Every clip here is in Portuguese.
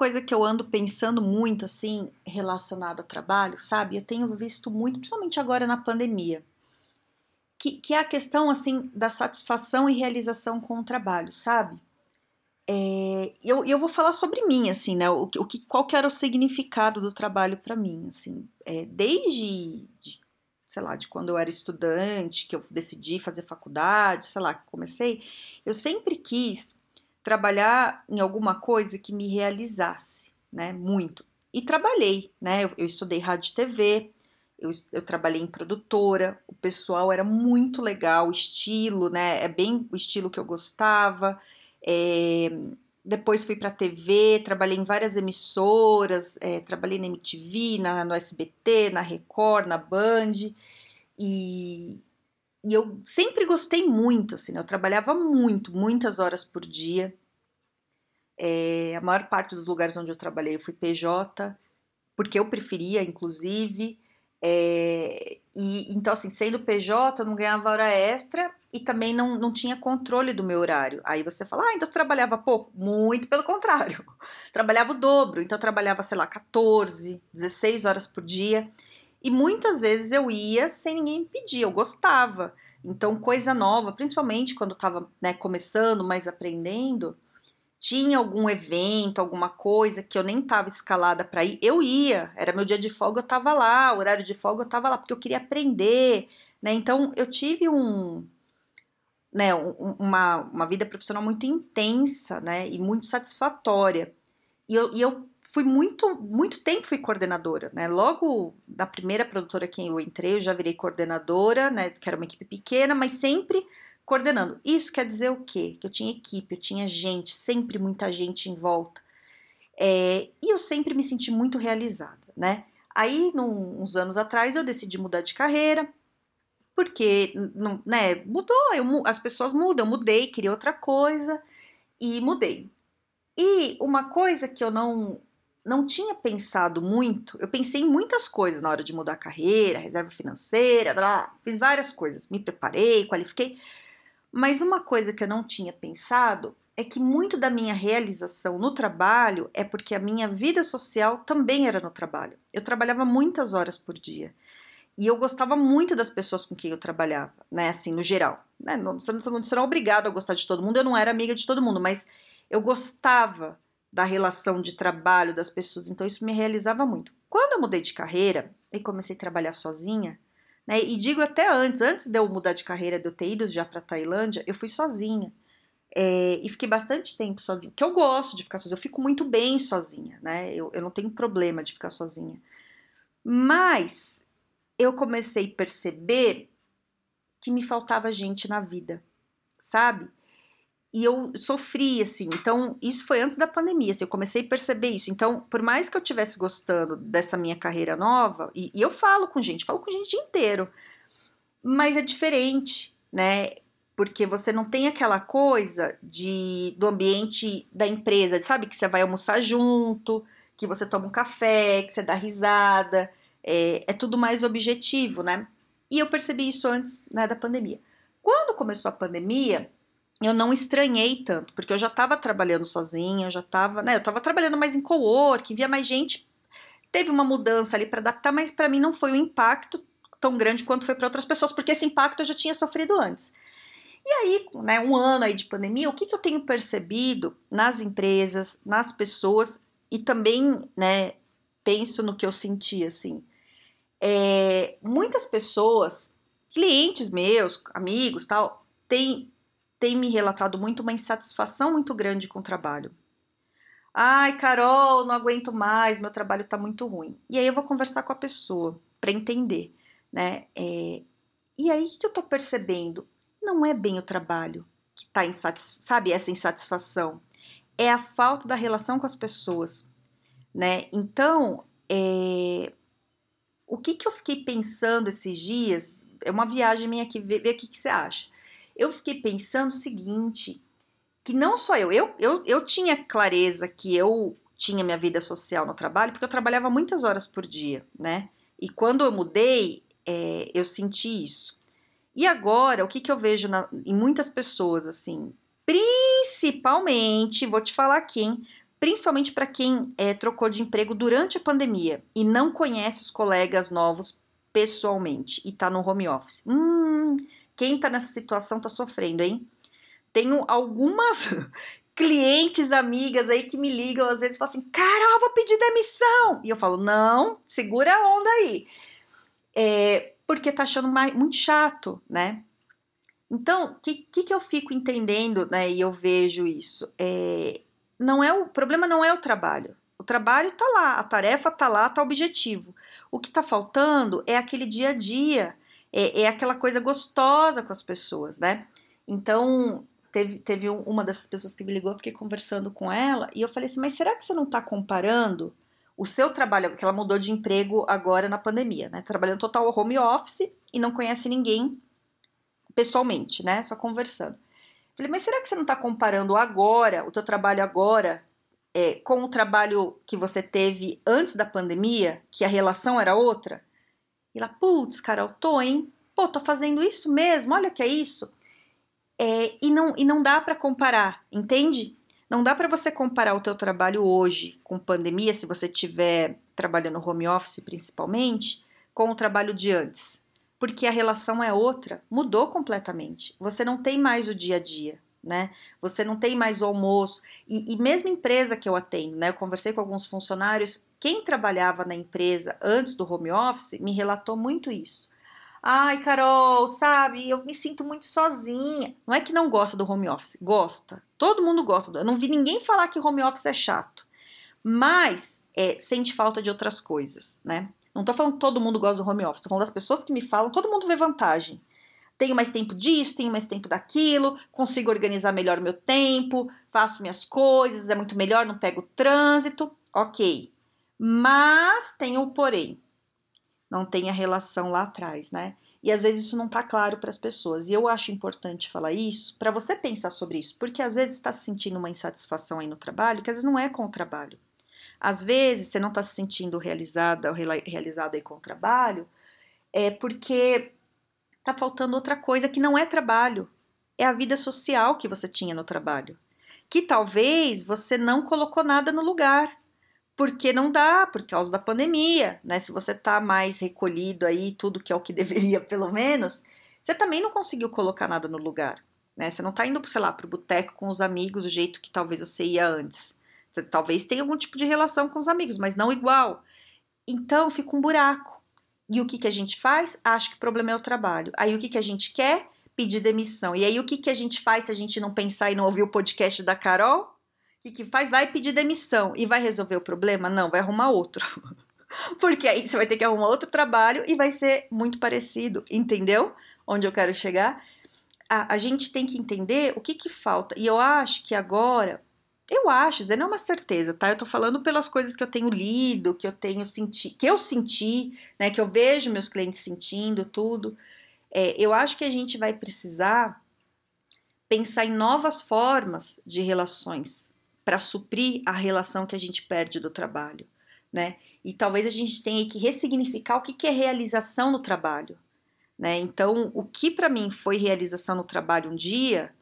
Coisa que eu ando pensando muito, assim, relacionada a trabalho, sabe? Eu tenho visto muito, principalmente agora na pandemia, que, que é a questão, assim, da satisfação e realização com o trabalho, sabe? É, eu, eu vou falar sobre mim, assim, né? O, o que, qual que era o significado do trabalho para mim, assim. É, desde, de, sei lá, de quando eu era estudante, que eu decidi fazer faculdade, sei lá, que comecei, eu sempre quis trabalhar em alguma coisa que me realizasse, né? Muito. E trabalhei, né? Eu, eu estudei rádio e TV, eu, eu, trabalhei em produtora, o pessoal era muito legal, o estilo, né? É bem o estilo que eu gostava. É, depois fui para TV, trabalhei em várias emissoras, é, trabalhei na MTV, na, no SBT, na Record, na Band, e, e eu sempre gostei muito, assim, né? eu trabalhava muito, muitas horas por dia. É, a maior parte dos lugares onde eu trabalhei eu fui PJ, porque eu preferia, inclusive. É, e então, assim, sendo PJ, eu não ganhava hora extra e também não, não tinha controle do meu horário. Aí você fala, ah, então você trabalhava pouco? Muito pelo contrário. Trabalhava o dobro, então eu trabalhava, sei lá, 14, 16 horas por dia. E muitas vezes eu ia sem ninguém pedir, eu gostava. Então, coisa nova, principalmente quando estava né, começando, mais aprendendo, tinha algum evento, alguma coisa que eu nem estava escalada para ir, eu ia. Era meu dia de folga, eu estava lá, horário de folga, eu estava lá, porque eu queria aprender. Né? Então, eu tive um, né, uma, uma vida profissional muito intensa né, e muito satisfatória. E eu, e eu fui muito, muito tempo fui coordenadora, né? Logo da primeira produtora que eu entrei, eu já virei coordenadora, né? Que era uma equipe pequena, mas sempre coordenando. Isso quer dizer o quê? Que eu tinha equipe, eu tinha gente, sempre muita gente em volta. É, e eu sempre me senti muito realizada, né? Aí, num, uns anos atrás, eu decidi mudar de carreira, porque, não, né, mudou, eu, as pessoas mudam, eu mudei, queria outra coisa, e mudei. E uma coisa que eu não não tinha pensado muito, eu pensei em muitas coisas na hora de mudar a carreira, reserva financeira, blá, fiz várias coisas, me preparei, qualifiquei, mas uma coisa que eu não tinha pensado é que muito da minha realização no trabalho é porque a minha vida social também era no trabalho. Eu trabalhava muitas horas por dia. E eu gostava muito das pessoas com quem eu trabalhava, né? Assim, no geral. Né? Não, você, não, é obrigado a gostar de todo mundo, eu não era amiga de todo mundo, mas eu gostava da relação de trabalho das pessoas, então isso me realizava muito. Quando eu mudei de carreira e comecei a trabalhar sozinha, né, e digo até antes, antes de eu mudar de carreira, de eu ter ido já para Tailândia, eu fui sozinha. É, e fiquei bastante tempo sozinha, que eu gosto de ficar sozinha, eu fico muito bem sozinha, né? Eu, eu não tenho problema de ficar sozinha. Mas eu comecei a perceber que me faltava gente na vida, sabe? E eu sofri, assim. Então, isso foi antes da pandemia, assim, eu comecei a perceber isso. Então, por mais que eu estivesse gostando dessa minha carreira nova, e, e, eu falo com gente, falo com gente o dia inteiro, mas é diferente, né? Porque você não tem aquela coisa de do ambiente da empresa, sabe? Que você vai almoçar junto, que você toma um café, que você dá risada, é, é tudo mais objetivo, né? E eu percebi isso antes né, da pandemia. Quando começou a pandemia, eu não estranhei tanto, porque eu já estava trabalhando sozinha, eu já estava, né, eu estava trabalhando mais em co-work, via mais gente, teve uma mudança ali para adaptar, mas para mim não foi um impacto tão grande quanto foi para outras pessoas, porque esse impacto eu já tinha sofrido antes. E aí, né, um ano aí de pandemia, o que, que eu tenho percebido nas empresas, nas pessoas e também, né, penso no que eu senti assim, é, muitas pessoas, clientes meus, amigos, tal, têm tem me relatado muito uma insatisfação muito grande com o trabalho. Ai, Carol, não aguento mais, meu trabalho tá muito ruim. E aí eu vou conversar com a pessoa para entender, né? É, e aí que eu tô percebendo, não é bem o trabalho que tá insatisfeito, sabe, essa insatisfação. É a falta da relação com as pessoas, né? Então, é, o que, que eu fiquei pensando esses dias? É uma viagem minha aqui, vê, vê o que, que você acha. Eu fiquei pensando o seguinte, que não só eu, eu, eu, eu tinha clareza que eu tinha minha vida social no trabalho, porque eu trabalhava muitas horas por dia, né? E quando eu mudei, é, eu senti isso. E agora, o que, que eu vejo na, em muitas pessoas, assim, principalmente, vou te falar aqui, hein? Principalmente para quem é, trocou de emprego durante a pandemia e não conhece os colegas novos pessoalmente e tá no home office. Hum, quem tá nessa situação tá sofrendo, hein? Tenho algumas clientes, amigas aí que me ligam às vezes e falam assim: Carol, vou pedir demissão. E eu falo: Não, segura a onda aí. É, porque tá achando mais, muito chato, né? Então, o que, que, que, eu fico entendendo, né? E eu vejo isso. É, não é o, o problema não é o trabalho. O trabalho tá lá, a tarefa tá lá, tá o objetivo. O que tá faltando é aquele dia a dia, é, é aquela coisa gostosa com as pessoas, né? Então, teve, teve uma dessas pessoas que me ligou, eu fiquei conversando com ela, e eu falei assim, mas será que você não está comparando o seu trabalho, que ela mudou de emprego agora na pandemia, né? Trabalhando total home office e não conhece ninguém pessoalmente, né? Só conversando. Falei, mas será que você não está comparando agora, o teu trabalho agora, é, com o trabalho que você teve antes da pandemia, que a relação era outra? E ela, putz, Carol, tô, hein? Pô, tô fazendo isso mesmo, olha que é isso. É, e, não, e não dá para comparar, entende? Não dá para você comparar o teu trabalho hoje com pandemia, se você estiver trabalhando home office principalmente, com o trabalho de antes. Porque a relação é outra, mudou completamente. Você não tem mais o dia a dia, né? Você não tem mais o almoço. E, e mesmo empresa que eu atendo, né? Eu conversei com alguns funcionários, quem trabalhava na empresa antes do home office me relatou muito isso. Ai, Carol, sabe, eu me sinto muito sozinha. Não é que não gosta do home office, gosta. Todo mundo gosta. Eu não vi ninguém falar que home office é chato. Mas é, sente falta de outras coisas, né? Não tô falando que todo mundo gosta do home office, tô falando das pessoas que me falam, todo mundo vê vantagem. Tenho mais tempo disso, tenho mais tempo daquilo, consigo organizar melhor meu tempo, faço minhas coisas, é muito melhor, não pego trânsito, ok. Mas tem o porém não tem a relação lá atrás, né? E às vezes isso não tá claro para as pessoas. E eu acho importante falar isso para você pensar sobre isso, porque às vezes está se sentindo uma insatisfação aí no trabalho, que às vezes não é com o trabalho. Às vezes você não está se sentindo realizada ou realizado aí com o trabalho, é porque tá faltando outra coisa que não é trabalho. É a vida social que você tinha no trabalho. Que talvez você não colocou nada no lugar porque não dá, por causa da pandemia, né? Se você tá mais recolhido aí, tudo que é o que deveria, pelo menos, você também não conseguiu colocar nada no lugar, né? Você não tá indo, sei lá, pro boteco com os amigos do jeito que talvez você ia antes. Você talvez tenha algum tipo de relação com os amigos, mas não igual. Então fica um buraco. E o que, que a gente faz? Acho que o problema é o trabalho. Aí o que, que a gente quer? Pedir demissão. E aí o que, que a gente faz se a gente não pensar e não ouvir o podcast da Carol? que, que faz? Vai pedir demissão e vai resolver o problema? Não, vai arrumar outro. Porque aí você vai ter que arrumar outro trabalho e vai ser muito parecido, entendeu? Onde eu quero chegar. A, a gente tem que entender o que, que falta. E eu acho que agora, eu acho, não é uma certeza, tá? Eu tô falando pelas coisas que eu tenho lido, que eu tenho sentido, que eu senti, né? Que eu vejo meus clientes sentindo, tudo. É, eu acho que a gente vai precisar pensar em novas formas de relações para suprir a relação que a gente perde do trabalho, né? E talvez a gente tenha que ressignificar o que, que é realização no trabalho, né? Então, o que para mim foi realização no trabalho um dia,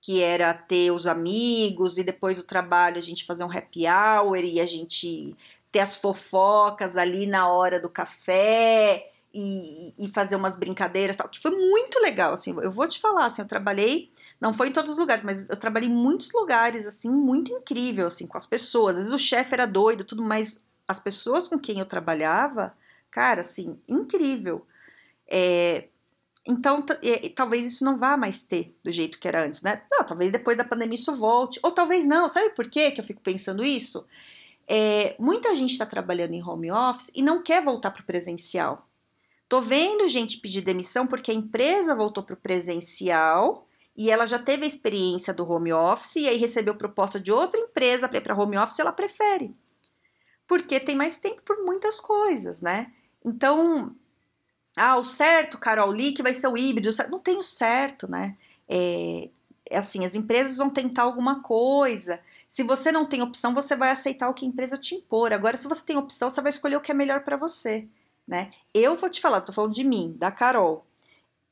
que era ter os amigos e depois do trabalho a gente fazer um happy hour e a gente ter as fofocas ali na hora do café e, e fazer umas brincadeiras tal, que foi muito legal, assim, eu vou te falar, assim, eu trabalhei não foi em todos os lugares, mas eu trabalhei em muitos lugares, assim, muito incrível, assim, com as pessoas. Às vezes o chefe era doido, tudo, mas as pessoas com quem eu trabalhava, cara, assim, incrível. É, então, é, talvez isso não vá mais ter do jeito que era antes, né? Não, talvez depois da pandemia isso volte, ou talvez não. Sabe por quê que eu fico pensando isso? É, muita gente está trabalhando em home office e não quer voltar para o presencial. Tô vendo gente pedir demissão porque a empresa voltou para o presencial e ela já teve a experiência do home office e aí recebeu proposta de outra empresa para ir para home office, ela prefere. porque tem mais tempo por muitas coisas, né? Então, ah, o certo, Carol, Lee, que vai ser o híbrido, não tem o certo, né? É, é assim, as empresas vão tentar alguma coisa. Se você não tem opção, você vai aceitar o que a empresa te impor. Agora, se você tem opção, você vai escolher o que é melhor para você, né? Eu vou te falar, tô falando de mim, da Carol.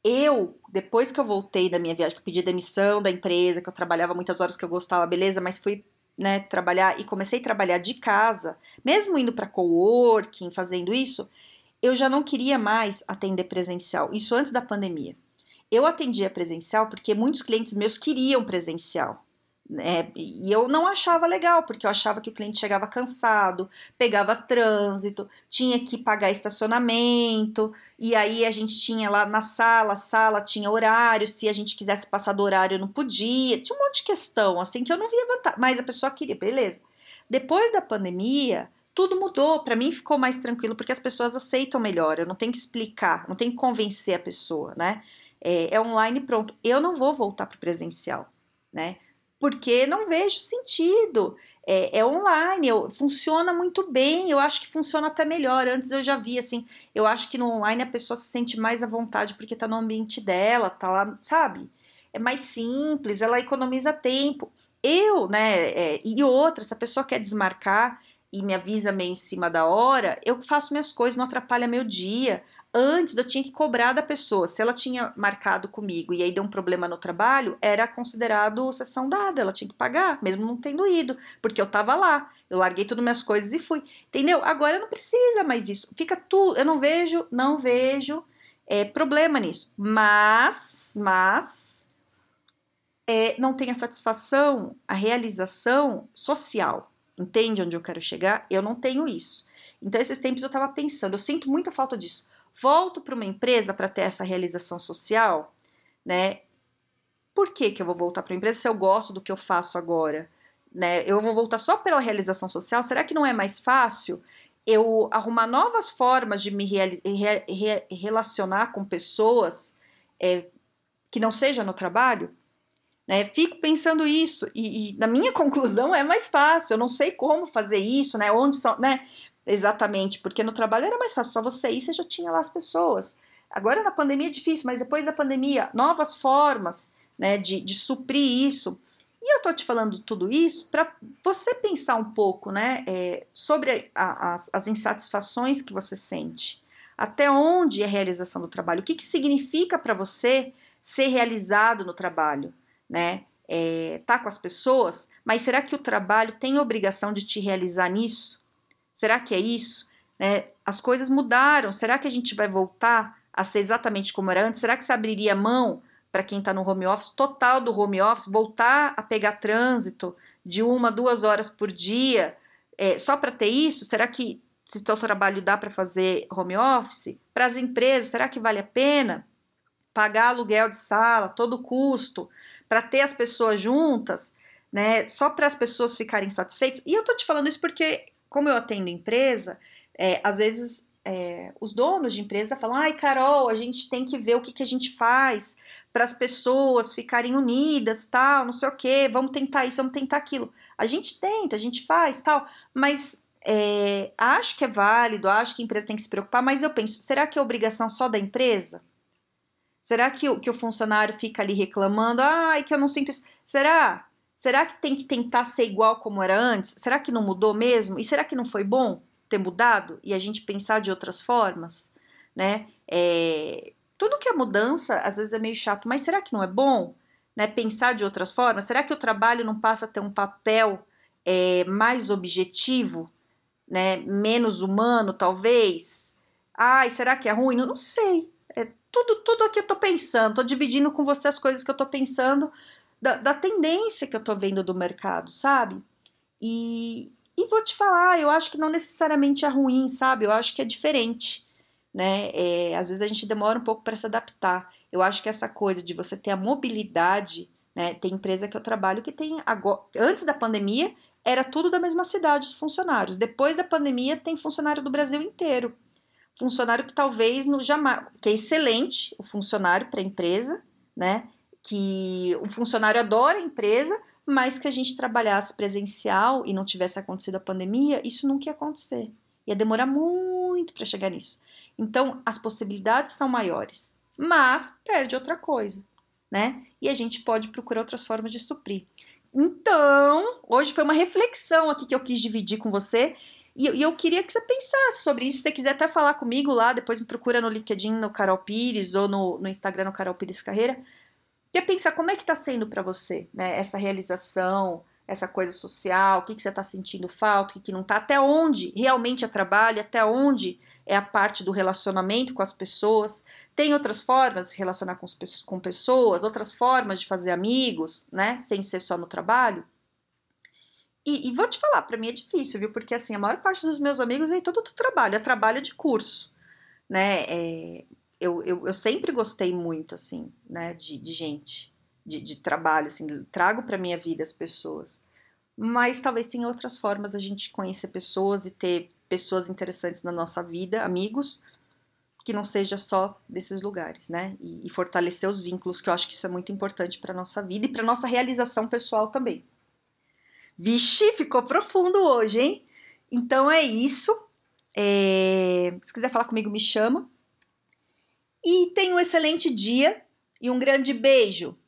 Eu, depois que eu voltei da minha viagem, que eu pedi demissão da empresa, que eu trabalhava muitas horas que eu gostava, beleza, mas fui né, trabalhar e comecei a trabalhar de casa, mesmo indo para coworking, fazendo isso, eu já não queria mais atender presencial. Isso antes da pandemia. Eu atendia presencial porque muitos clientes meus queriam presencial. Né? E eu não achava legal, porque eu achava que o cliente chegava cansado, pegava trânsito, tinha que pagar estacionamento, e aí a gente tinha lá na sala, sala tinha horário, se a gente quisesse passar do horário não podia, tinha um monte de questão, assim, que eu não via vantagem, mas a pessoa queria, beleza. Depois da pandemia, tudo mudou, para mim ficou mais tranquilo, porque as pessoas aceitam melhor, eu não tenho que explicar, não tenho que convencer a pessoa, né? É, é online pronto. Eu não vou voltar para o presencial, né? porque não vejo sentido. É, é, online, eu, funciona muito bem, eu acho que funciona até melhor. Antes eu já vi, assim, eu acho que no online a pessoa se sente mais à vontade porque tá no ambiente dela, tá lá, sabe? É mais simples, ela economiza tempo. Eu, né, é, e outra, se a pessoa quer desmarcar e me avisa meio em cima da hora, eu faço minhas coisas, não atrapalha meu dia. Antes eu tinha que cobrar da pessoa. Se ela tinha marcado comigo e aí deu um problema no trabalho, era considerado sessão dada, ela tinha que pagar, mesmo não tendo ido, porque eu tava lá. Eu larguei todas minhas coisas e fui. Entendeu? Agora não precisa mais isso. Fica tudo. Eu não vejo, não vejo é, problema nisso. Mas, mas é, não tem a satisfação, a realização social. Entende onde eu quero chegar? Eu não tenho isso. Então, esses tempos eu tava pensando, eu sinto muita falta disso volto para uma empresa para ter essa realização social, né? Por que, que eu vou voltar para a empresa se eu gosto do que eu faço agora? Né? Eu vou voltar só pela realização social? Será que não é mais fácil eu arrumar novas formas de me re re relacionar com pessoas é, que não seja no trabalho? Né? Fico pensando isso e, e, na minha conclusão é mais fácil. Eu não sei como fazer isso, né? Onde são, né? Exatamente, porque no trabalho era mais fácil, só você ir, você já tinha lá as pessoas. Agora na pandemia é difícil, mas depois da pandemia, novas formas né, de, de suprir isso. E eu tô te falando tudo isso para você pensar um pouco né, é, sobre a, as, as insatisfações que você sente. Até onde é a realização do trabalho? O que, que significa para você ser realizado no trabalho? Né? É, tá com as pessoas, mas será que o trabalho tem obrigação de te realizar nisso? Será que é isso? Né? As coisas mudaram. Será que a gente vai voltar a ser exatamente como era antes? Será que se abriria mão para quem está no home office, total do home office, voltar a pegar trânsito de uma, duas horas por dia, é, só para ter isso? Será que se seu trabalho dá para fazer home office? Para as empresas, será que vale a pena pagar aluguel de sala, todo o custo, para ter as pessoas juntas, né? Só para as pessoas ficarem satisfeitas? E eu tô te falando isso porque como eu atendo empresa, é, às vezes é, os donos de empresa falam: ai, Carol, a gente tem que ver o que, que a gente faz para as pessoas ficarem unidas, tal, não sei o que, vamos tentar isso, vamos tentar aquilo. A gente tenta, a gente faz, tal, mas é, acho que é válido, acho que a empresa tem que se preocupar, mas eu penso: será que é obrigação só da empresa? Será que o, que o funcionário fica ali reclamando? Ai, que eu não sinto isso. Será? Será que tem que tentar ser igual como era antes? Será que não mudou mesmo? E será que não foi bom ter mudado e a gente pensar de outras formas? Né? É, tudo que é mudança às vezes é meio chato, mas será que não é bom? Né? Pensar de outras formas? Será que o trabalho não passa a ter um papel é, mais objetivo, né? menos humano, talvez? Ai, será que é ruim? Eu não sei. Tudo, tudo aqui eu tô pensando, tô dividindo com você as coisas que eu tô pensando da, da tendência que eu tô vendo do mercado, sabe? E, e vou te falar, eu acho que não necessariamente é ruim, sabe? Eu acho que é diferente, né? É, às vezes a gente demora um pouco para se adaptar. Eu acho que essa coisa de você ter a mobilidade, né? Tem empresa que eu trabalho que tem agora, antes da pandemia era tudo da mesma cidade os funcionários. Depois da pandemia tem funcionário do Brasil inteiro. Funcionário que talvez no jamais, que é excelente o funcionário para a empresa, né? que o funcionário adora a empresa, mas que a gente trabalhasse presencial e não tivesse acontecido a pandemia, isso nunca ia acontecer. Ia demorar muito para chegar nisso. Então, as possibilidades são maiores, mas perde outra coisa, né? E a gente pode procurar outras formas de suprir. Então, hoje foi uma reflexão aqui que eu quis dividir com você. E, e eu queria que você pensasse sobre isso. Se você quiser até falar comigo lá, depois me procura no LinkedIn, no Carol Pires, ou no, no Instagram, no Carol Pires Carreira. Quer pensar como é que está sendo para você, né? Essa realização, essa coisa social, o que, que você está sentindo falta, o que, que não está, até onde realmente é trabalho, até onde é a parte do relacionamento com as pessoas. Tem outras formas de se relacionar com, com pessoas, outras formas de fazer amigos, né? Sem ser só no trabalho. E, e vou te falar, para mim é difícil, viu? Porque assim, a maior parte dos meus amigos vem todo do trabalho, é trabalho de curso, né? É, eu, eu, eu, sempre gostei muito, assim, né, de, de gente, de, de trabalho, assim, trago para minha vida as pessoas. Mas talvez tenha outras formas a gente conhecer pessoas e ter pessoas interessantes na nossa vida, amigos, que não seja só desses lugares, né? E, e fortalecer os vínculos, que eu acho que isso é muito importante para nossa vida e para nossa realização pessoal também. Vixe, ficou profundo hoje, hein? Então é isso. É... Se quiser falar comigo, me chama. E tenha um excelente dia e um grande beijo.